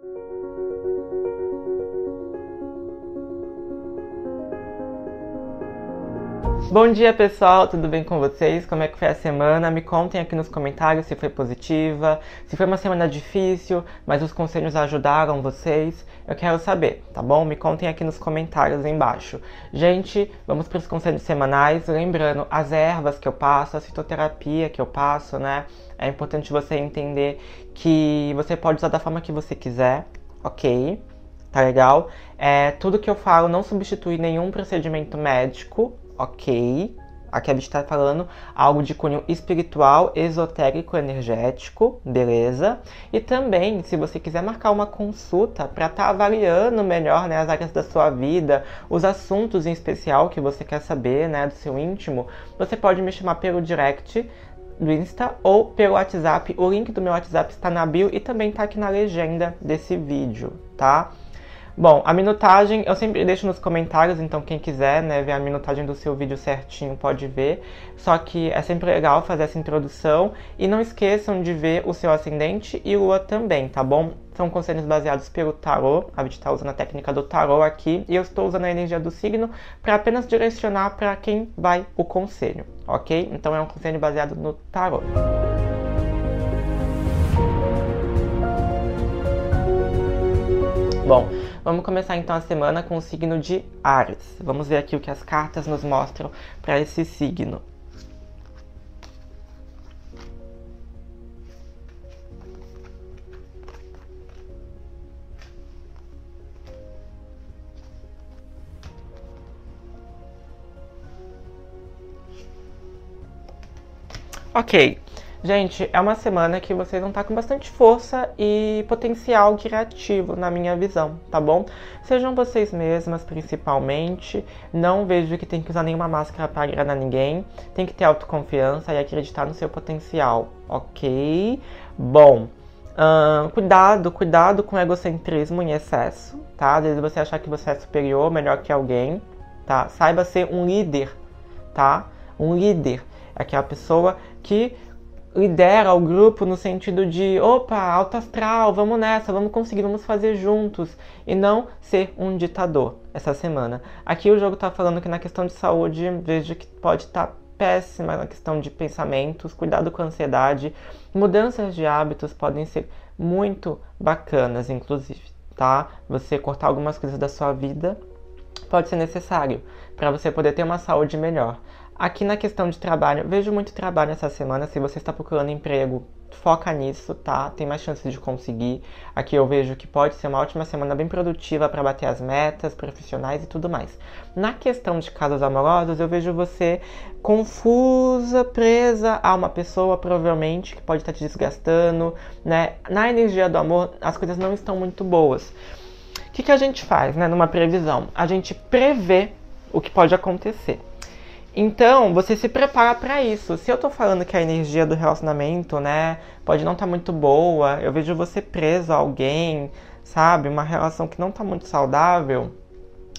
Thank you. Bom dia pessoal, tudo bem com vocês? Como é que foi a semana? Me contem aqui nos comentários se foi positiva, se foi uma semana difícil, mas os conselhos ajudaram vocês. Eu quero saber, tá bom? Me contem aqui nos comentários embaixo. Gente, vamos para os conselhos semanais. Lembrando, as ervas que eu passo, a fitoterapia que eu passo, né? É importante você entender que você pode usar da forma que você quiser, ok? Tá legal? É, tudo que eu falo não substitui nenhum procedimento médico, ok. Aqui a gente está falando algo de cunho espiritual, esotérico, energético, beleza? E também, se você quiser marcar uma consulta para estar tá avaliando melhor né, as áreas da sua vida, os assuntos em especial que você quer saber, né, do seu íntimo, você pode me chamar pelo direct do Insta ou pelo WhatsApp. O link do meu WhatsApp está na bio e também está aqui na legenda desse vídeo, tá? Bom, a minutagem eu sempre deixo nos comentários, então quem quiser né, ver a minutagem do seu vídeo certinho pode ver. Só que é sempre legal fazer essa introdução e não esqueçam de ver o seu ascendente e lua também, tá bom? São conselhos baseados pelo tarô, a gente está usando a técnica do tarô aqui e eu estou usando a energia do signo para apenas direcionar para quem vai o conselho, ok? Então é um conselho baseado no tarô. Bom, vamos começar então a semana com o signo de Ares. Vamos ver aqui o que as cartas nos mostram para esse signo. Ok, Gente, é uma semana que vocês vão estar com bastante força e potencial criativo, na minha visão, tá bom? Sejam vocês mesmas, principalmente. Não vejo que tem que usar nenhuma máscara para agradar ninguém. Tem que ter autoconfiança e acreditar no seu potencial, ok? Bom, uh, cuidado, cuidado com egocentrismo em excesso, tá? Às vezes você achar que você é superior, melhor que alguém, tá? Saiba ser um líder, tá? Um líder é aquela pessoa que lidera o grupo no sentido de, opa, alto astral, vamos nessa, vamos conseguir, vamos fazer juntos, e não ser um ditador essa semana. Aqui o jogo está falando que na questão de saúde, vejo que pode estar tá péssima na questão de pensamentos, cuidado com a ansiedade, mudanças de hábitos podem ser muito bacanas, inclusive, tá? Você cortar algumas coisas da sua vida pode ser necessário para você poder ter uma saúde melhor. Aqui na questão de trabalho, vejo muito trabalho essa semana. Se você está procurando emprego, foca nisso, tá? Tem mais chances de conseguir. Aqui eu vejo que pode ser uma ótima semana bem produtiva para bater as metas profissionais e tudo mais. Na questão de casos amorosos, eu vejo você confusa, presa a uma pessoa, provavelmente, que pode estar te desgastando, né? Na energia do amor, as coisas não estão muito boas. O que, que a gente faz, né? Numa previsão? A gente prevê o que pode acontecer. Então, você se prepara para isso. Se eu tô falando que a energia do relacionamento, né, pode não estar tá muito boa, eu vejo você preso a alguém, sabe? Uma relação que não tá muito saudável.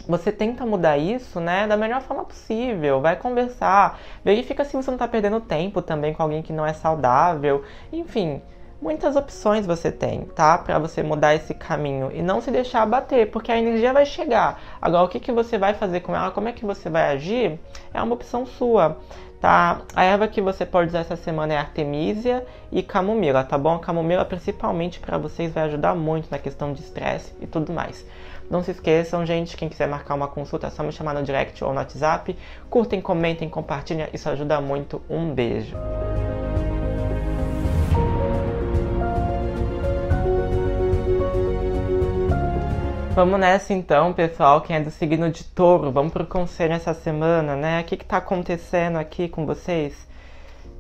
Você tenta mudar isso, né, da melhor forma possível. Vai conversar, verifica se você não tá perdendo tempo também com alguém que não é saudável. Enfim, muitas opções você tem, tá? Para você mudar esse caminho e não se deixar abater, porque a energia vai chegar. Agora, o que, que você vai fazer com ela, como é que você vai agir, é uma opção sua, tá? A erva que você pode usar essa semana é artemisia e camomila, tá bom? A camomila, principalmente para vocês, vai ajudar muito na questão de estresse e tudo mais. Não se esqueçam, gente, quem quiser marcar uma consulta é só me chamar no direct ou no WhatsApp. Curtem, comentem, compartilhem, isso ajuda muito. Um beijo. Vamos nessa então, pessoal. Quem é do signo de touro, vamos pro conselho essa semana, né? O que que tá acontecendo aqui com vocês?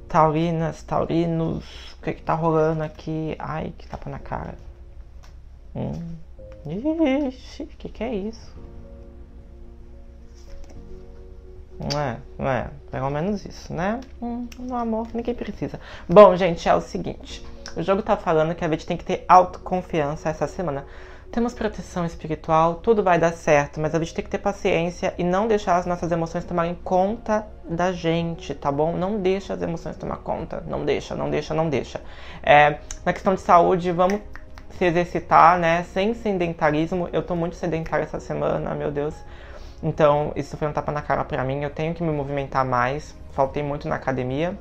Taurinas, taurinos, o que que tá rolando aqui? Ai, que tapa na cara. Hum. Ixi, o que que é isso? Não é, não é, pelo menos isso, né? Hum, no amor, ninguém precisa. Bom, gente, é o seguinte. O jogo tá falando que a gente tem que ter autoconfiança essa semana. Temos proteção espiritual, tudo vai dar certo, mas a gente tem que ter paciência e não deixar as nossas emoções tomarem conta da gente, tá bom? Não deixa as emoções tomar conta, não deixa, não deixa, não deixa. É, na questão de saúde, vamos se exercitar, né? Sem sedentarismo. Eu tô muito sedentária essa semana, meu Deus. Então, isso foi um tapa na cara pra mim. Eu tenho que me movimentar mais. Faltei muito na academia.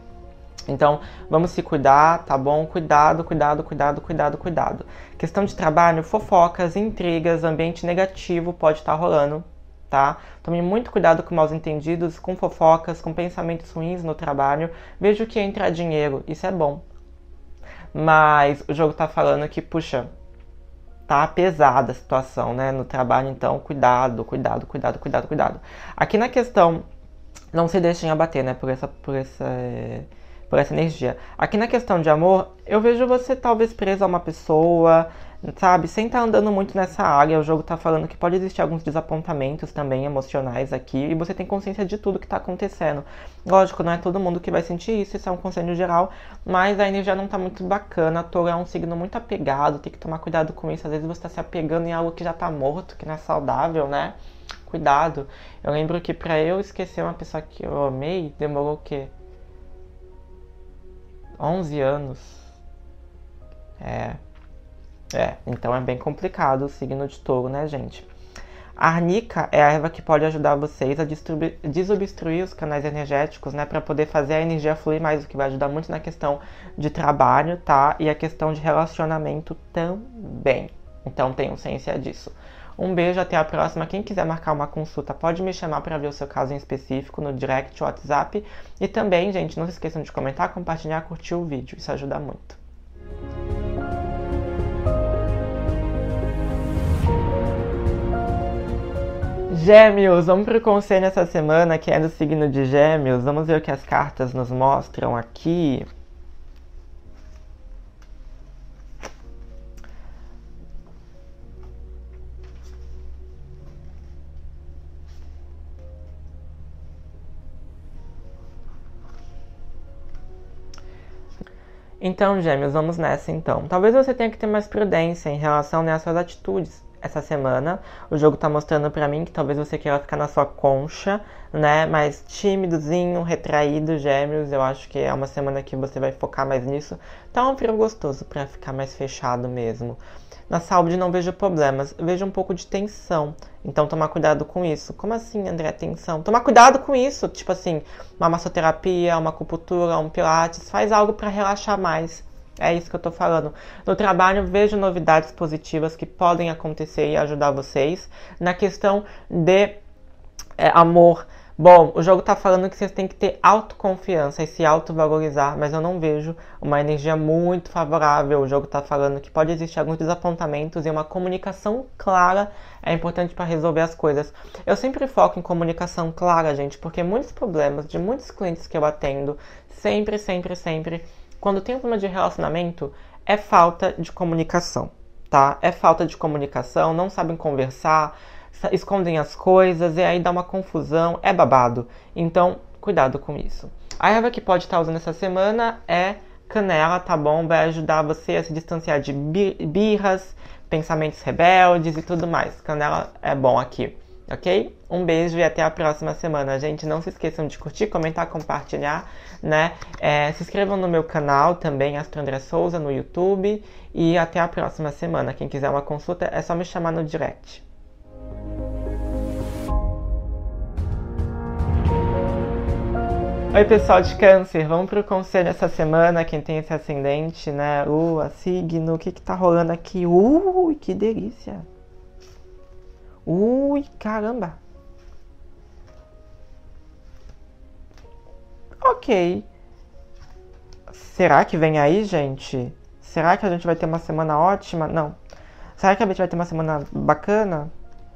Então, vamos se cuidar, tá bom? Cuidado, cuidado, cuidado, cuidado, cuidado. Questão de trabalho, fofocas, intrigas, ambiente negativo pode estar tá rolando, tá? Tome muito cuidado com maus entendidos, com fofocas, com pensamentos ruins no trabalho. Veja o que entra dinheiro, isso é bom. Mas o jogo tá falando que, puxa, tá pesada a situação, né, no trabalho, então cuidado, cuidado, cuidado, cuidado, cuidado. Aqui na questão, não se deixem abater, né, por essa, por essa por essa energia. Aqui na questão de amor, eu vejo você talvez preso a uma pessoa, sabe? Sem estar tá andando muito nessa área. O jogo tá falando que pode existir alguns desapontamentos também emocionais aqui e você tem consciência de tudo que tá acontecendo. Lógico, não é todo mundo que vai sentir isso, isso é um conselho geral, mas a energia não tá muito bacana. Touro é um signo muito apegado, tem que tomar cuidado com isso. Às vezes você tá se apegando em algo que já tá morto, que não é saudável, né? Cuidado. Eu lembro que para eu esquecer uma pessoa que eu amei, demorou o quê? 11 anos. É. É, então é bem complicado o signo de touro, né, gente? A arnica é a erva que pode ajudar vocês a desobstruir os canais energéticos, né, para poder fazer a energia fluir mais, o que vai ajudar muito na questão de trabalho, tá? E a questão de relacionamento também. Então tenham ciência disso. Um beijo, até a próxima. Quem quiser marcar uma consulta, pode me chamar para ver o seu caso em específico no direct WhatsApp. E também, gente, não se esqueçam de comentar, compartilhar, curtir o vídeo. Isso ajuda muito. Gêmeos, vamos para o conselho essa semana que é do signo de Gêmeos. Vamos ver o que as cartas nos mostram aqui. Então, gêmeos, vamos nessa então. Talvez você tenha que ter mais prudência em relação né, às suas atitudes essa semana. O jogo tá mostrando para mim que talvez você queira ficar na sua concha, né? Mais tímidozinho, retraído, gêmeos. Eu acho que é uma semana que você vai focar mais nisso. Tá um frio gostoso para ficar mais fechado mesmo. Na saúde não vejo problemas, vejo um pouco de tensão. Então tomar cuidado com isso. Como assim, André, tensão? Tomar cuidado com isso, tipo assim, uma massoterapia, uma acupuntura, um pilates, faz algo para relaxar mais. É isso que eu tô falando. No trabalho, vejo novidades positivas que podem acontecer e ajudar vocês. Na questão de é, amor, Bom, o jogo tá falando que vocês têm que ter autoconfiança e se autovalorizar, mas eu não vejo uma energia muito favorável. O jogo tá falando que pode existir alguns desapontamentos e uma comunicação clara é importante para resolver as coisas. Eu sempre foco em comunicação clara, gente, porque muitos problemas de muitos clientes que eu atendo, sempre, sempre, sempre, quando tem problema de relacionamento, é falta de comunicação, tá? É falta de comunicação, não sabem conversar escondem as coisas e aí dá uma confusão, é babado. Então, cuidado com isso. A erva que pode estar usando essa semana é canela, tá bom? Vai ajudar você a se distanciar de birras, pensamentos rebeldes e tudo mais. Canela é bom aqui, ok? Um beijo e até a próxima semana, gente. Não se esqueçam de curtir, comentar, compartilhar, né? É, se inscrevam no meu canal também, Astro André Souza, no YouTube. E até a próxima semana. Quem quiser uma consulta é só me chamar no direct. Oi, pessoal de câncer, vamos pro conselho essa semana, quem tem esse ascendente, né? Lua, signo, o que que tá rolando aqui? Ui, que delícia! Ui, caramba! Ok. Será que vem aí, gente? Será que a gente vai ter uma semana ótima? Não. Será que a gente vai ter uma semana bacana?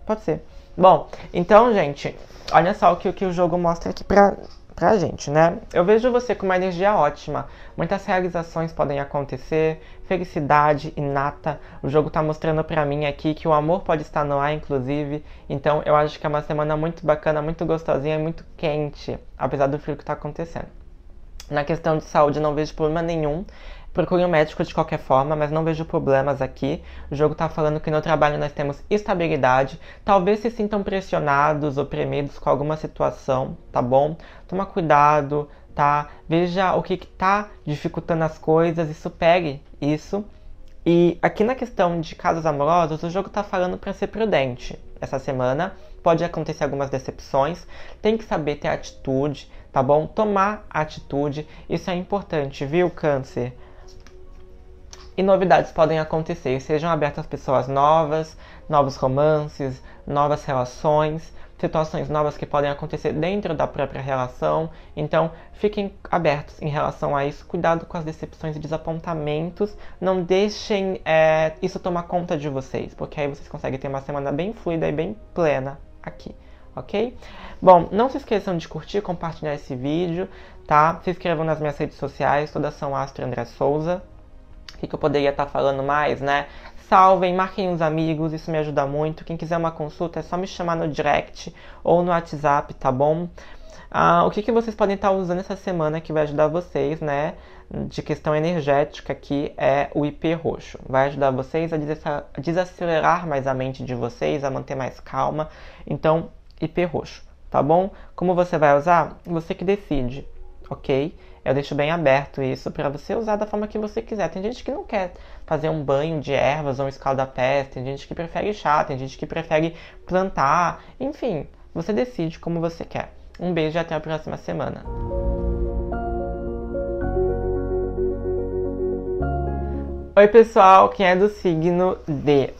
Pode ser. Bom, então, gente, olha só o que, o que o jogo mostra aqui pra, pra gente, né? Eu vejo você com uma energia ótima. Muitas realizações podem acontecer, felicidade inata. O jogo tá mostrando pra mim aqui que o amor pode estar no ar, inclusive. Então, eu acho que é uma semana muito bacana, muito gostosinha e muito quente, apesar do frio que tá acontecendo. Na questão de saúde, não vejo problema nenhum. Procure um médico de qualquer forma, mas não vejo problemas aqui. O jogo está falando que no trabalho nós temos estabilidade. Talvez se sintam pressionados ou premidos com alguma situação, tá bom? Toma cuidado, tá? Veja o que está dificultando as coisas e supere isso E aqui na questão de casos amorosos, o jogo tá falando para ser prudente essa semana. Pode acontecer algumas decepções, tem que saber ter atitude, tá bom? Tomar atitude, isso é importante, viu, Câncer? E novidades podem acontecer, sejam abertas pessoas novas, novos romances, novas relações situações novas que podem acontecer dentro da própria relação. Então, fiquem abertos em relação a isso. Cuidado com as decepções e desapontamentos. Não deixem é, isso tomar conta de vocês, porque aí vocês conseguem ter uma semana bem fluida e bem plena aqui. Ok? Bom, não se esqueçam de curtir, compartilhar esse vídeo, tá? Se inscrevam nas minhas redes sociais, todas são Astro André Souza. O que, que eu poderia estar falando mais, né? Salvem, marquem os amigos, isso me ajuda muito. Quem quiser uma consulta é só me chamar no direct ou no WhatsApp, tá bom? Ah, o que, que vocês podem estar usando essa semana que vai ajudar vocês, né? De questão energética aqui é o IP roxo. Vai ajudar vocês a desacelerar mais a mente de vocês, a manter mais calma. Então, IP roxo, tá bom? Como você vai usar? Você que decide, ok? Eu deixo bem aberto isso para você usar da forma que você quiser. Tem gente que não quer fazer um banho de ervas ou um escaldapés, tem gente que prefere chá, tem gente que prefere plantar, enfim, você decide como você quer. Um beijo e até a próxima semana. Oi pessoal, quem é do signo de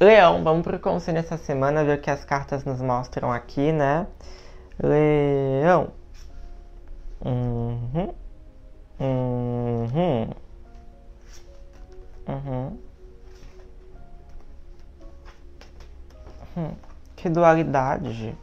Leão, vamos pro conselho essa semana, ver o que as cartas nos mostram aqui, né? Leão. Uhum. Uhum. Uhum. Hum, que dualidade.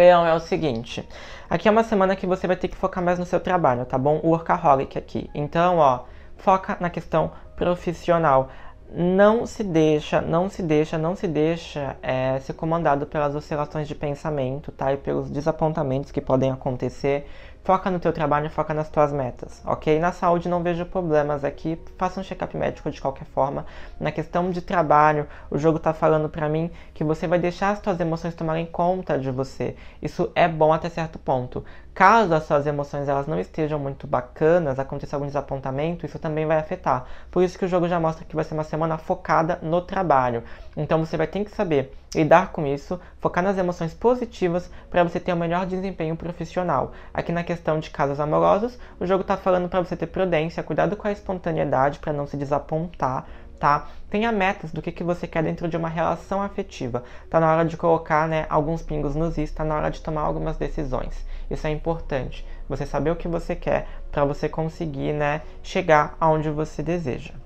Leão é o seguinte. Aqui é uma semana que você vai ter que focar mais no seu trabalho, tá bom? Workaholic aqui. Então, ó, foca na questão profissional. Não se deixa, não se deixa, não se deixa é, ser comandado pelas oscilações de pensamento, tá? E pelos desapontamentos que podem acontecer Foca no teu trabalho, foca nas tuas metas, ok? Na saúde não vejo problemas aqui, faça um check-up médico de qualquer forma. Na questão de trabalho, o jogo tá falando para mim que você vai deixar as tuas emoções tomarem conta de você. Isso é bom até certo ponto. Caso as suas emoções elas não estejam muito bacanas, aconteça algum desapontamento, isso também vai afetar. Por isso que o jogo já mostra que vai ser uma semana focada no trabalho. Então você vai ter que saber lidar com isso, focar nas emoções positivas para você ter o um melhor desempenho profissional. Aqui na questão de casos amorosos, o jogo está falando para você ter prudência, cuidado com a espontaneidade para não se desapontar, tá? Tenha metas do que, que você quer dentro de uma relação afetiva. Tá na hora de colocar, né, alguns pingos nos is, tá na hora de tomar algumas decisões. Isso é importante. Você saber o que você quer para você conseguir, né, chegar aonde você deseja.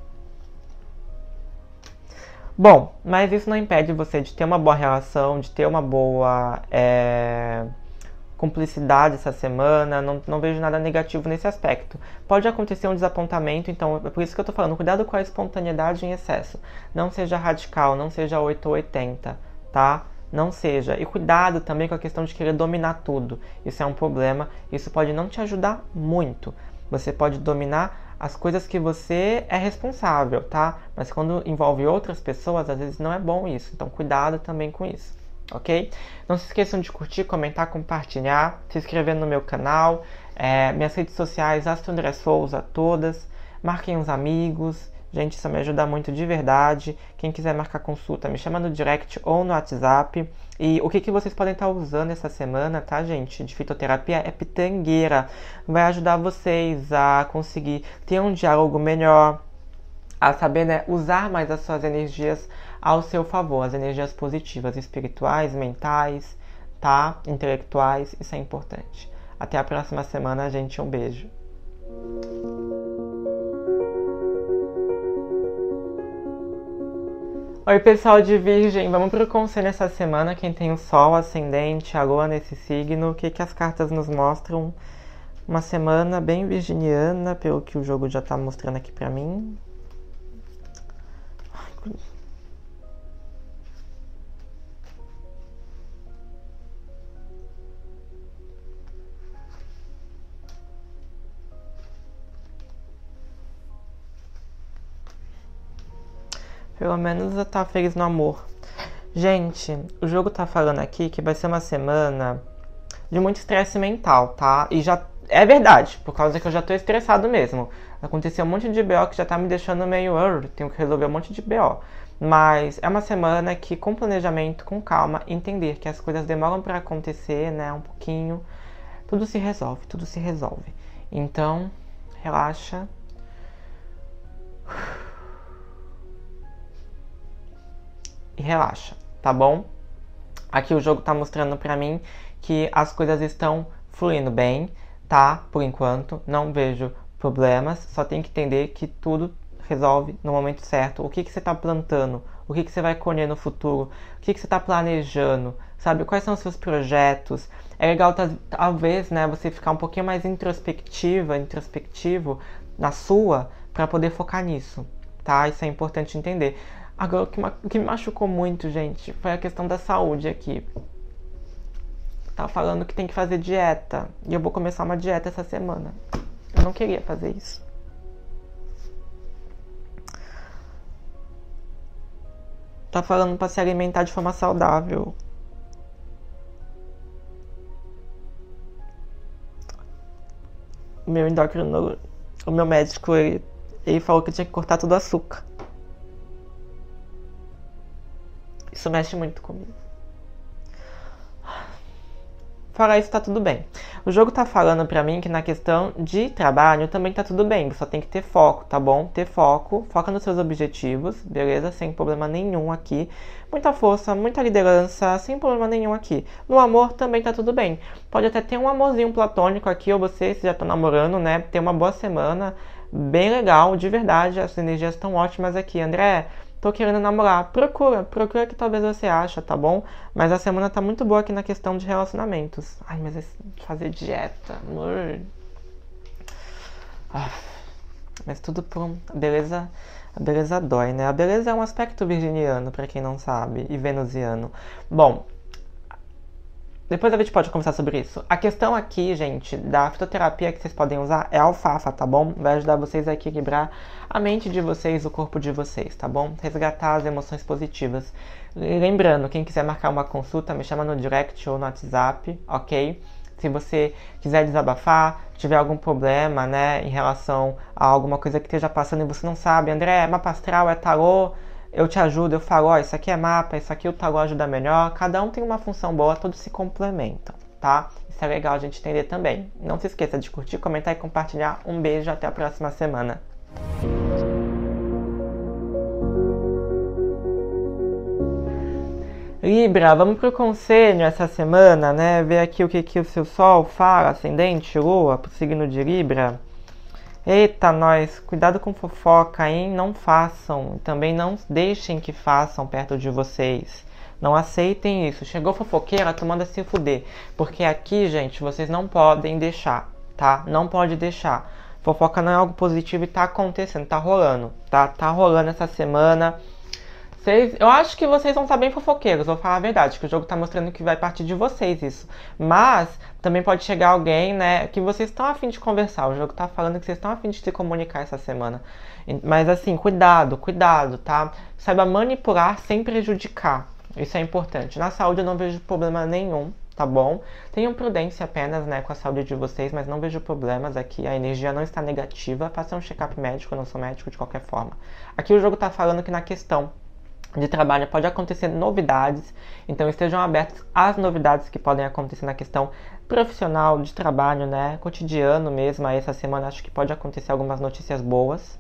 Bom, mas isso não impede você de ter uma boa relação, de ter uma boa é, cumplicidade essa semana, não, não vejo nada negativo nesse aspecto. Pode acontecer um desapontamento, então é por isso que eu tô falando, cuidado com a espontaneidade em excesso. Não seja radical, não seja 8 ou 80, tá? Não seja. E cuidado também com a questão de querer dominar tudo. Isso é um problema, isso pode não te ajudar muito. Você pode dominar as coisas que você é responsável, tá? Mas quando envolve outras pessoas, às vezes não é bom isso. Então, cuidado também com isso, ok? Não se esqueçam de curtir, comentar, compartilhar, se inscrever no meu canal, é, minhas redes sociais, Astro André Souza, todas. Marquem os amigos, Gente, isso me ajuda muito de verdade. Quem quiser marcar consulta, me chama no direct ou no WhatsApp. E o que, que vocês podem estar usando essa semana, tá, gente? De fitoterapia é pitangueira. Vai ajudar vocês a conseguir ter um diálogo melhor, a saber né, usar mais as suas energias ao seu favor, as energias positivas, espirituais, mentais, tá? Intelectuais, isso é importante. Até a próxima semana, gente. Um beijo. Oi, pessoal de Virgem, vamos para o conselho essa semana. Quem tem o Sol, Ascendente, a Lua nesse signo, o que, que as cartas nos mostram? Uma semana bem virginiana, pelo que o jogo já está mostrando aqui para mim. Pelo menos eu tá feliz no amor. Gente, o jogo tá falando aqui que vai ser uma semana de muito estresse mental, tá? E já é verdade, por causa que eu já tô estressado mesmo. Aconteceu um monte de BO que já tá me deixando meio. Tenho que resolver um monte de BO. Mas é uma semana que, com planejamento, com calma, entender que as coisas demoram para acontecer, né? Um pouquinho. Tudo se resolve, tudo se resolve. Então, relaxa. E relaxa, tá bom? Aqui o jogo tá mostrando pra mim que as coisas estão fluindo bem, tá? Por enquanto, não vejo problemas, só tem que entender que tudo resolve no momento certo. O que, que você está plantando? O que, que você vai colher no futuro? O que, que você está planejando? Sabe? Quais são os seus projetos? É legal, talvez, né, você ficar um pouquinho mais introspectiva, introspectivo na sua, para poder focar nisso, tá? Isso é importante entender. Agora, o que, o que me machucou muito, gente, foi a questão da saúde aqui. Tá falando que tem que fazer dieta. E eu vou começar uma dieta essa semana. Eu não queria fazer isso. Tá falando para se alimentar de forma saudável. O meu endócrino, o meu médico, ele, ele falou que tinha que cortar todo o açúcar. Isso mexe muito comigo. Fora isso, tá tudo bem. O jogo tá falando pra mim que na questão de trabalho também tá tudo bem. Você só tem que ter foco, tá bom? Ter foco, foca nos seus objetivos, beleza? Sem problema nenhum aqui. Muita força, muita liderança, sem problema nenhum aqui. No amor também tá tudo bem. Pode até ter um amorzinho platônico aqui, ou você, se já tá namorando, né? Ter uma boa semana, bem legal, de verdade. As energias estão ótimas aqui, André tô querendo namorar. Procura, procura que talvez você acha, tá bom? Mas a semana tá muito boa aqui na questão de relacionamentos. Ai, mas fazer dieta, amor. Ah, mas tudo por beleza. A beleza dói, né? A beleza é um aspecto virginiano, para quem não sabe, e venusiano. Bom, depois a gente pode conversar sobre isso. A questão aqui, gente, da fitoterapia que vocês podem usar é alfafa, tá bom? Vai ajudar vocês a equilibrar a mente de vocês, o corpo de vocês, tá bom? Resgatar as emoções positivas. Lembrando, quem quiser marcar uma consulta, me chama no direct ou no WhatsApp, ok? Se você quiser desabafar, tiver algum problema, né, em relação a alguma coisa que esteja passando e você não sabe, André, é mapa astral, é tarô, eu te ajudo, eu falo, ó, isso aqui é mapa, isso aqui o tarô ajuda melhor. Cada um tem uma função boa, todos se complementam, tá? Isso é legal a gente entender também. Não se esqueça de curtir, comentar e compartilhar. Um beijo, até a próxima semana. Libra, vamos pro conselho essa semana, né? Ver aqui o que, que o seu Sol fala, ascendente, Lua, pro signo de Libra. Eita, nós, cuidado com fofoca, hein? Não façam. Também não deixem que façam perto de vocês. Não aceitem isso. Chegou fofoqueira, tu manda se fuder. Porque aqui, gente, vocês não podem deixar, tá? Não pode deixar. Fofoca não é algo positivo e tá acontecendo, tá rolando, tá? Tá rolando essa semana. Eu acho que vocês vão estar bem fofoqueiros, vou falar a verdade, que o jogo tá mostrando que vai partir de vocês isso. Mas também pode chegar alguém, né, que vocês estão afim de conversar. O jogo tá falando que vocês estão afim de se comunicar essa semana. Mas assim, cuidado, cuidado, tá? Saiba manipular sem prejudicar. Isso é importante. Na saúde eu não vejo problema nenhum, tá bom? Tenham prudência apenas, né, com a saúde de vocês, mas não vejo problemas aqui. A energia não está negativa. Faça um check-up médico, eu não sou médico de qualquer forma. Aqui o jogo tá falando que na questão de trabalho pode acontecer novidades, então estejam abertos às novidades que podem acontecer na questão profissional, de trabalho, né, cotidiano mesmo. Aí essa semana acho que pode acontecer algumas notícias boas.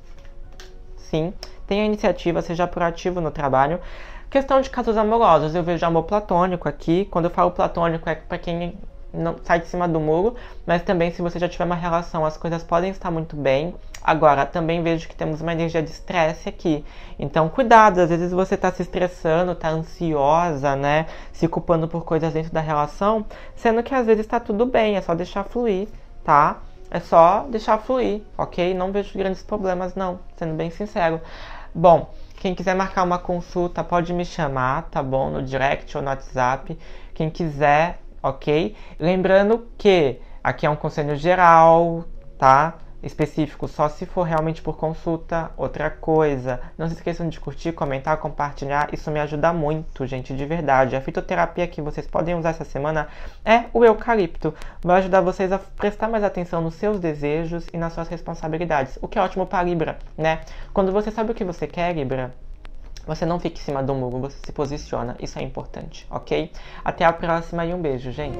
Sim, tenha iniciativa, seja proativo no trabalho. Questão de casos amorosos, eu vejo amor platônico aqui. Quando eu falo platônico é para quem não sai de cima do muro, mas também se você já tiver uma relação, as coisas podem estar muito bem. Agora, também vejo que temos uma energia de estresse aqui. Então, cuidado, às vezes você está se estressando, está ansiosa, né? Se culpando por coisas dentro da relação, sendo que às vezes está tudo bem, é só deixar fluir, tá? É só deixar fluir, ok? Não vejo grandes problemas, não, sendo bem sincero. Bom, quem quiser marcar uma consulta pode me chamar, tá bom? No direct ou no WhatsApp. Quem quiser ok? Lembrando que aqui é um conselho geral, tá? específico só se for realmente por consulta. Outra coisa, não se esqueçam de curtir, comentar, compartilhar. Isso me ajuda muito, gente, de verdade. A fitoterapia que vocês podem usar essa semana é o eucalipto. Vai ajudar vocês a prestar mais atenção nos seus desejos e nas suas responsabilidades. O que é ótimo para Libra, né? Quando você sabe o que você quer, Libra, você não fica em cima do muro, você se posiciona. Isso é importante, ok? Até a próxima e um beijo, gente.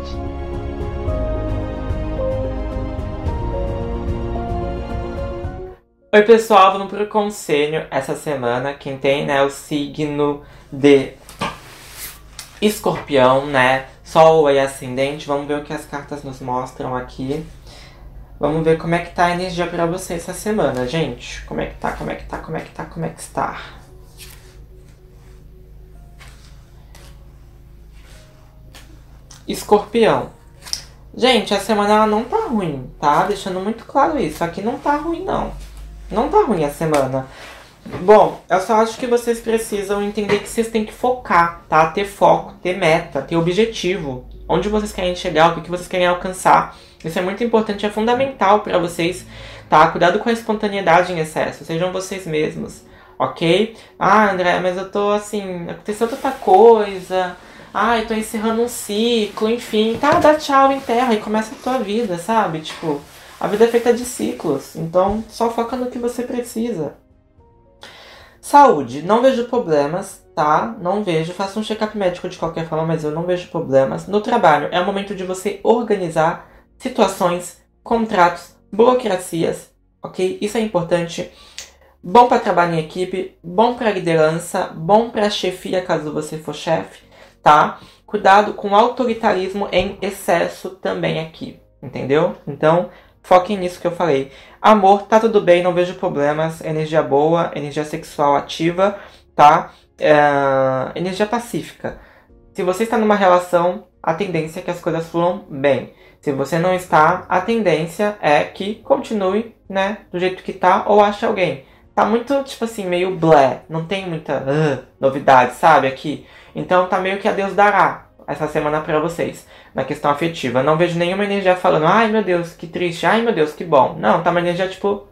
Oi pessoal, vamos para o conselho essa semana. Quem tem né, o signo de escorpião, né? Sol e ascendente. Vamos ver o que as cartas nos mostram aqui. Vamos ver como é que tá a energia para você essa semana, gente. Como é que tá, como é que tá, como é que tá, como é que está. Escorpião. Gente, a semana ela não tá ruim, tá? Deixando muito claro isso. Aqui não tá ruim, não. Não tá ruim a semana. Bom, eu só acho que vocês precisam entender que vocês têm que focar, tá? Ter foco, ter meta, ter objetivo. Onde vocês querem chegar, o que vocês querem alcançar. Isso é muito importante, é fundamental para vocês, tá? Cuidado com a espontaneidade em excesso. Sejam vocês mesmos, ok? Ah, André, mas eu tô assim, aconteceu tanta coisa. Ah, eu tô encerrando um ciclo, enfim. Tá, dá tchau, enterra e começa a tua vida, sabe? Tipo, a vida é feita de ciclos, então só foca no que você precisa. Saúde, não vejo problemas, tá? Não vejo. Faça um check-up médico de qualquer forma, mas eu não vejo problemas. No trabalho, é o momento de você organizar situações, contratos, burocracias, ok? Isso é importante. Bom para trabalhar em equipe, bom para liderança, bom para chefia caso você for chefe, tá? Cuidado com autoritarismo em excesso também aqui, entendeu? Então, Foquem nisso que eu falei. Amor, tá tudo bem, não vejo problemas. Energia boa, energia sexual ativa, tá? É... Energia pacífica. Se você está numa relação, a tendência é que as coisas fluam bem. Se você não está, a tendência é que continue, né, do jeito que tá ou ache alguém. Tá muito, tipo assim, meio blé. Não tem muita uh, novidade, sabe, aqui. Então tá meio que a Deus dará essa semana para vocês na questão afetiva. Não vejo nenhuma energia falando, ai meu Deus, que triste, ai meu Deus, que bom. Não, tá uma energia tipo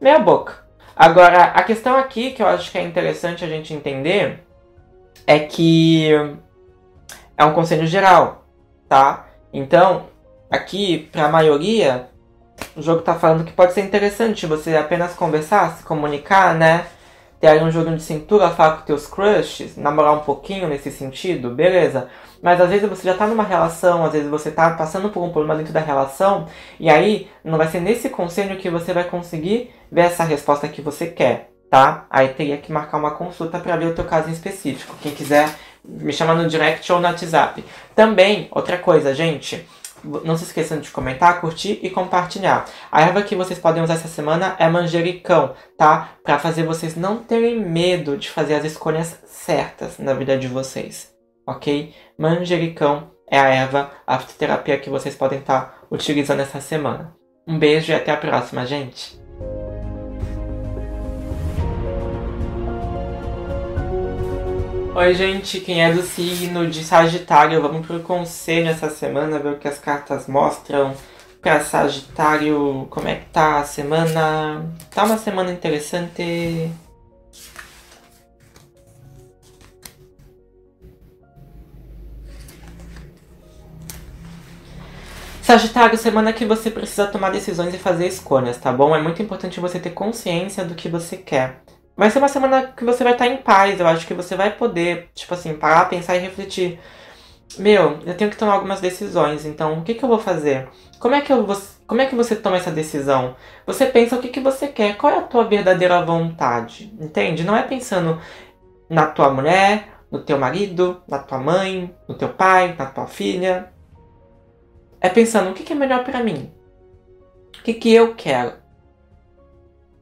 meia boca. Agora, a questão aqui que eu acho que é interessante a gente entender é que é um conselho geral, tá? Então, aqui, para a maioria, o jogo tá falando que pode ser interessante você apenas conversar, se comunicar, né? Ter aí um jogo de cintura, falar com teus crushes, namorar um pouquinho nesse sentido, beleza. Mas às vezes você já tá numa relação, às vezes você tá passando por um problema dentro da relação, e aí não vai ser nesse conselho que você vai conseguir ver essa resposta que você quer, tá? Aí teria que marcar uma consulta para ver o teu caso em específico. Quem quiser me chama no direct ou no WhatsApp. Também, outra coisa, gente, não se esqueçam de comentar, curtir e compartilhar. A erva que vocês podem usar essa semana é manjericão, tá? Para fazer vocês não terem medo de fazer as escolhas certas na vida de vocês, ok? Manjericão é a erva, a fitoterapia que vocês podem estar tá utilizando essa semana. Um beijo e até a próxima, gente! Oi, gente, quem é do signo de Sagitário, vamos pro conselho essa semana, ver o que as cartas mostram para Sagitário, como é que tá a semana. Tá uma semana interessante. Sagitário, semana que você precisa tomar decisões e fazer escolhas, tá bom? É muito importante você ter consciência do que você quer. Vai ser uma semana que você vai estar em paz. Eu acho que você vai poder, tipo assim, parar, pensar e refletir. Meu, eu tenho que tomar algumas decisões, então o que, que eu vou fazer? Como é que, eu vou, como é que você toma essa decisão? Você pensa o que, que você quer, qual é a tua verdadeira vontade, entende? Não é pensando na tua mulher, no teu marido, na tua mãe, no teu pai, na tua filha. É pensando o que, que é melhor para mim, o que, que eu quero.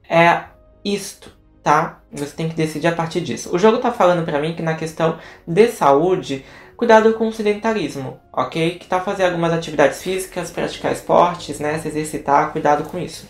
É isto tá? Você tem que decidir a partir disso. O jogo tá falando para mim que na questão de saúde, cuidado com o sedentarismo, ok? Que tá fazendo algumas atividades físicas, praticar esportes, né? Se exercitar, cuidado com isso.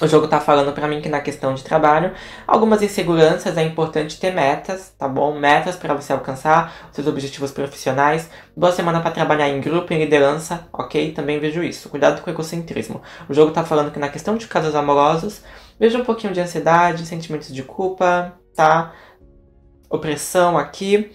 O jogo tá falando para mim que na questão de trabalho, algumas inseguranças é importante ter metas, tá bom? Metas para você alcançar seus objetivos profissionais. Boa semana para trabalhar em grupo, em liderança, ok? Também vejo isso. Cuidado com o egocentrismo. O jogo tá falando que na questão de casos amorosos, vejo um pouquinho de ansiedade, sentimentos de culpa, tá? Opressão aqui.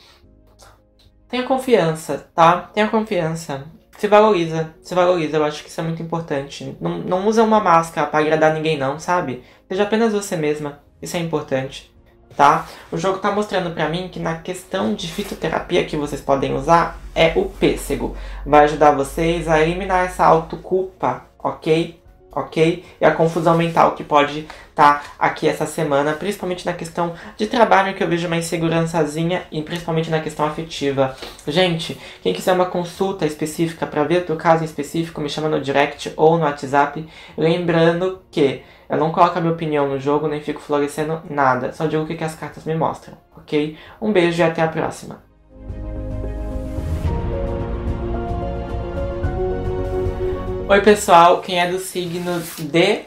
Tenha confiança, tá? Tenha confiança se valoriza, se valoriza. Eu acho que isso é muito importante. Não, não usa uma máscara para agradar ninguém, não, sabe? Seja apenas você mesma. Isso é importante, tá? O jogo tá mostrando para mim que na questão de fitoterapia que vocês podem usar é o pêssego. Vai ajudar vocês a eliminar essa autoculpa, ok? Ok? E a confusão mental que pode estar tá aqui essa semana, principalmente na questão de trabalho, que eu vejo uma insegurançazinha, e principalmente na questão afetiva. Gente, quem quiser uma consulta específica para ver o caso específico, me chama no direct ou no WhatsApp. Lembrando que eu não coloco a minha opinião no jogo, nem fico florescendo nada, só digo o que as cartas me mostram, ok? Um beijo e até a próxima. Oi, pessoal, quem é do signo de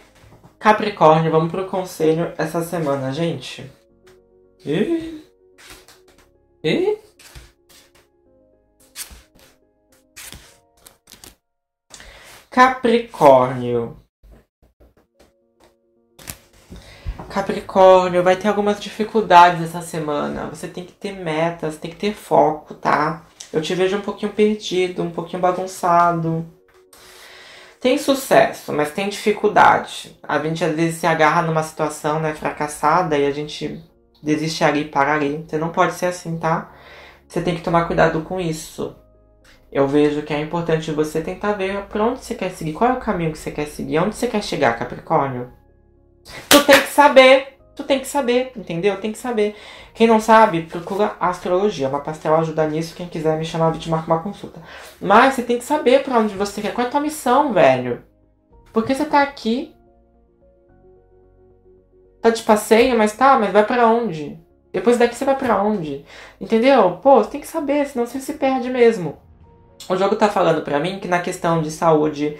Capricórnio, vamos pro conselho essa semana, gente. E... E... Capricórnio. Capricórnio, vai ter algumas dificuldades essa semana. Você tem que ter metas, tem que ter foco, tá? Eu te vejo um pouquinho perdido, um pouquinho bagunçado tem sucesso, mas tem dificuldade. A gente às vezes se agarra numa situação né, fracassada e a gente desiste ali para ali. Você não pode ser assim, tá? Você tem que tomar cuidado com isso. Eu vejo que é importante você tentar ver por onde você quer seguir, qual é o caminho que você quer seguir, onde você quer chegar, Capricórnio. Tu tem que saber Tu tem que saber, entendeu? Tem que saber. Quem não sabe, procura astrologia. Uma pastel ajuda nisso. Quem quiser me chamar, eu te marco uma consulta. Mas você tem que saber para onde você quer. Qual é a tua missão, velho? Por que você tá aqui? Tá de passeio, mas tá, mas vai para onde? Depois daqui você vai para onde? Entendeu? Pô, você tem que saber, senão você se perde mesmo. O jogo tá falando para mim que na questão de saúde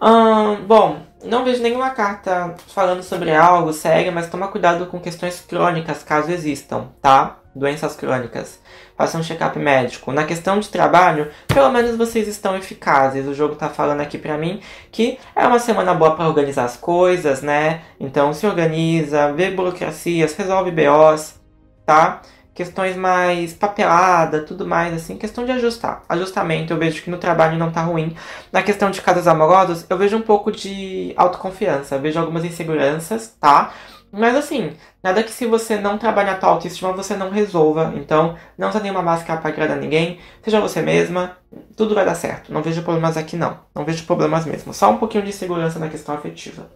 Hum, bom, não vejo nenhuma carta falando sobre algo sério, mas toma cuidado com questões crônicas, caso existam, tá? Doenças crônicas. Faça um check-up médico. Na questão de trabalho, pelo menos vocês estão eficazes. O jogo tá falando aqui pra mim que é uma semana boa para organizar as coisas, né? Então se organiza, vê burocracias, resolve BOs, tá? Questões mais papelada, tudo mais, assim, questão de ajustar. Ajustamento, eu vejo que no trabalho não tá ruim. Na questão de casas amorosos, eu vejo um pouco de autoconfiança, vejo algumas inseguranças, tá? Mas assim, nada que se você não trabalhar a tua autoestima, você não resolva. Então, não usa nenhuma máscara pra agradar ninguém, seja você mesma, tudo vai dar certo. Não vejo problemas aqui não, não vejo problemas mesmo. Só um pouquinho de insegurança na questão afetiva.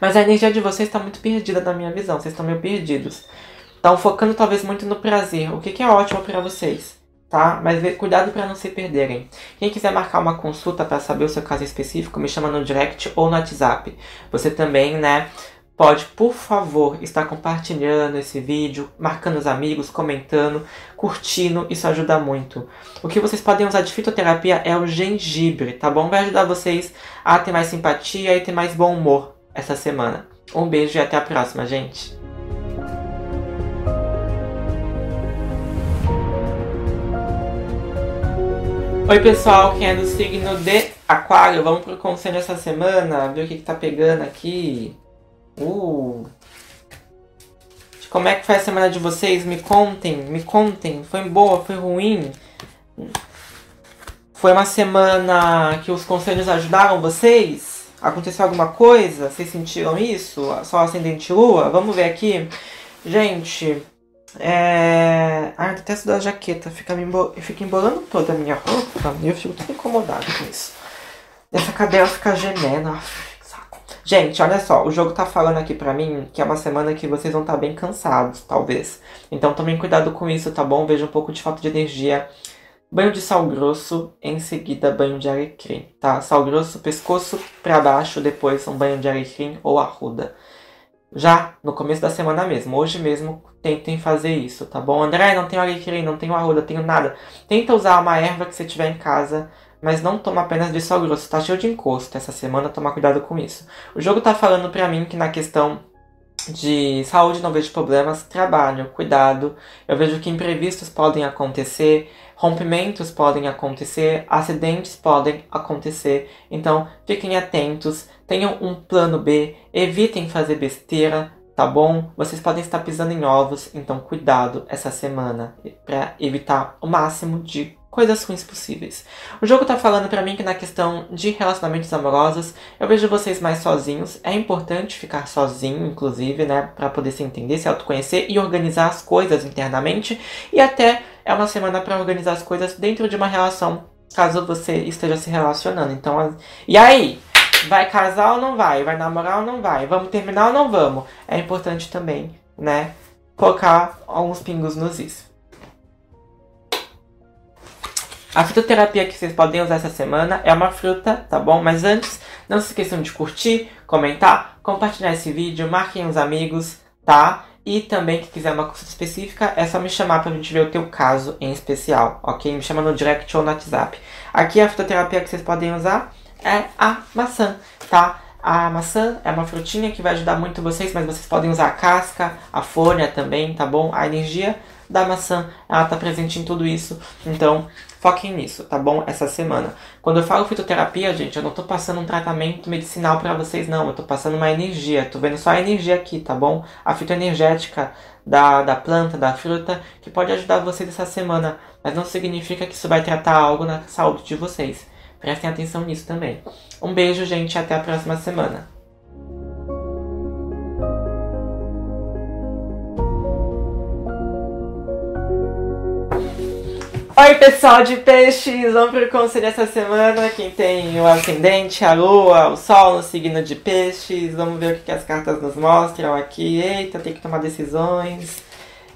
Mas a energia de vocês está muito perdida na minha visão, vocês estão meio perdidos. Estão focando talvez muito no prazer, o que, que é ótimo para vocês, tá? Mas cuidado para não se perderem. Quem quiser marcar uma consulta para saber o seu caso específico, me chama no direct ou no WhatsApp. Você também, né? Pode, por favor, estar compartilhando esse vídeo, marcando os amigos, comentando, curtindo, isso ajuda muito. O que vocês podem usar de fitoterapia é o gengibre, tá bom? Vai ajudar vocês a ter mais simpatia e ter mais bom humor essa semana. Um beijo e até a próxima, gente! Oi pessoal, quem é do signo de Aquário, vamos pro conselho essa semana, ver o que, que tá pegando aqui. Uh. Como é que foi a semana de vocês? Me contem, me contem. Foi boa, foi ruim? Foi uma semana que os conselhos ajudaram vocês? Aconteceu alguma coisa? Vocês sentiram isso? Só ascendente lua? Vamos ver aqui. Gente, é... Eu detesto da jaqueta. Fica, me embol... fica embolando toda a minha roupa e eu fico todo incomodado com isso. Essa cadeira fica gemendo. Saco. Gente, olha só. O jogo tá falando aqui pra mim que é uma semana que vocês vão estar tá bem cansados, talvez. Então tomem cuidado com isso, tá bom? Veja um pouco de falta de energia. Banho de sal grosso, em seguida banho de alecrim, tá? Sal grosso, pescoço pra baixo, depois um banho de alecrim ou arruda já no começo da semana mesmo. Hoje mesmo tentem fazer isso, tá bom? André, não tenho alecrim, não tenho arruda, tenho nada. Tenta usar uma erva que você tiver em casa mas não toma apenas de sal grosso, tá cheio de encosto essa semana, toma cuidado com isso. O jogo tá falando pra mim que na questão de saúde não vejo problemas, trabalho, cuidado. Eu vejo que imprevistos podem acontecer, rompimentos podem acontecer, acidentes podem acontecer. Então, fiquem atentos, tenham um plano B, evitem fazer besteira, tá bom? Vocês podem estar pisando em ovos, então cuidado essa semana para evitar o máximo de coisas ruins possíveis. O jogo tá falando para mim que na questão de relacionamentos amorosos, eu vejo vocês mais sozinhos. É importante ficar sozinho, inclusive, né, para poder se entender, se autoconhecer e organizar as coisas internamente. E até é uma semana para organizar as coisas dentro de uma relação, caso você esteja se relacionando. Então, e aí? Vai casar ou não vai? Vai namorar ou não vai? Vamos terminar ou não vamos? É importante também, né, colocar alguns pingos nos is. A fitoterapia que vocês podem usar essa semana é uma fruta, tá bom? Mas antes, não se esqueçam de curtir, comentar, compartilhar esse vídeo, marquem os amigos, tá? E também, quem quiser uma consulta específica, é só me chamar pra gente ver o teu caso em especial, ok? Me chama no direct ou no WhatsApp. Aqui a fitoterapia que vocês podem usar é a maçã, tá? A maçã é uma frutinha que vai ajudar muito vocês, mas vocês podem usar a casca, a folha também, tá bom? A energia da maçã, ela tá presente em tudo isso. Então, Foquem nisso, tá bom? Essa semana. Quando eu falo fitoterapia, gente, eu não tô passando um tratamento medicinal para vocês, não. Eu tô passando uma energia. Tô vendo só a energia aqui, tá bom? A fitoenergética da, da planta, da fruta, que pode ajudar vocês essa semana. Mas não significa que isso vai tratar algo na saúde de vocês. Prestem atenção nisso também. Um beijo, gente, até a próxima semana. Oi, pessoal de peixes! Vamos para o conselho essa semana. Quem tem o ascendente, a lua, o sol no signo de peixes. Vamos ver o que, que as cartas nos mostram aqui. Eita, tem que tomar decisões.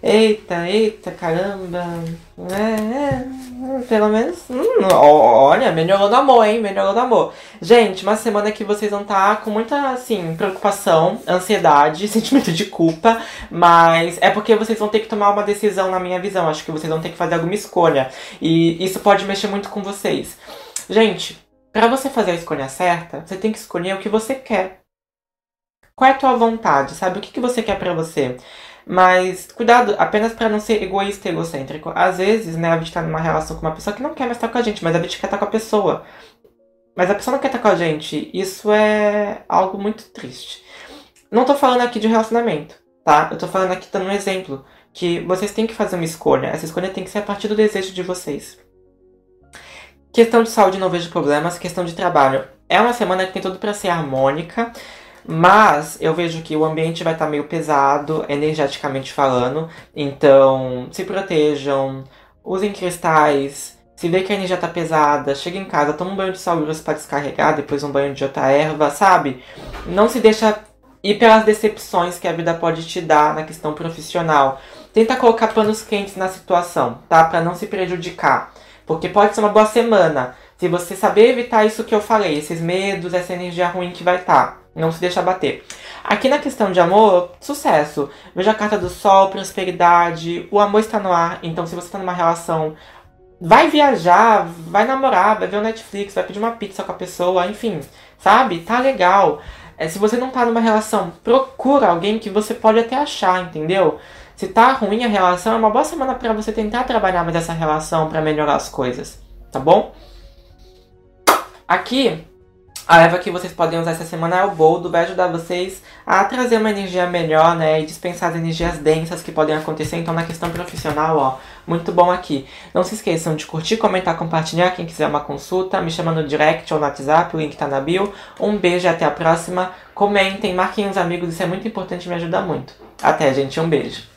Eita, eita, caramba. É, é, pelo menos. Hum, olha, melhorou no amor, hein? Melhorou no amor. Gente, uma semana que vocês vão estar tá com muita, assim, preocupação, ansiedade, sentimento de culpa. Mas é porque vocês vão ter que tomar uma decisão, na minha visão. Acho que vocês vão ter que fazer alguma escolha. E isso pode mexer muito com vocês. Gente, para você fazer a escolha certa, você tem que escolher o que você quer. Qual é a tua vontade, sabe? O que, que você quer para você? Mas cuidado, apenas para não ser egoísta e egocêntrico. Às vezes, né, a gente tá numa relação com uma pessoa que não quer mais estar com a gente, mas a gente quer estar com a pessoa. Mas a pessoa não quer estar com a gente. Isso é algo muito triste. Não tô falando aqui de relacionamento, tá? Eu tô falando aqui dando um exemplo. Que vocês têm que fazer uma escolha. Essa escolha tem que ser a partir do desejo de vocês. Questão de saúde, não vejo problemas. Questão de trabalho. É uma semana que tem tudo para ser harmônica. Mas eu vejo que o ambiente vai estar tá meio pesado, energeticamente falando. Então, se protejam, usem cristais. Se vê que a energia tá pesada, chega em casa, toma um banho de grosso para descarregar, depois um banho de outra erva, sabe? Não se deixa ir pelas decepções que a vida pode te dar na questão profissional. Tenta colocar panos quentes na situação, tá? Para não se prejudicar. Porque pode ser uma boa semana. Se você saber evitar isso que eu falei, esses medos, essa energia ruim que vai estar. Tá. Não se deixa bater. Aqui na questão de amor, sucesso. Veja a carta do sol, prosperidade. O amor está no ar. Então, se você está numa relação, vai viajar, vai namorar, vai ver o Netflix, vai pedir uma pizza com a pessoa, enfim, sabe? Tá legal. É, se você não tá numa relação, procura alguém que você pode até achar, entendeu? Se tá ruim a relação, é uma boa semana para você tentar trabalhar mais essa relação para melhorar as coisas, tá bom? Aqui a erva que vocês podem usar essa semana é o boldo, vai ajudar vocês a trazer uma energia melhor, né? E dispensar as energias densas que podem acontecer. Então, na questão profissional, ó, muito bom aqui. Não se esqueçam de curtir, comentar, compartilhar. Quem quiser uma consulta, me chama no direct ou no WhatsApp, o link tá na bio. Um beijo e até a próxima. Comentem, marquem os amigos, isso é muito importante, me ajuda muito. Até, gente, um beijo.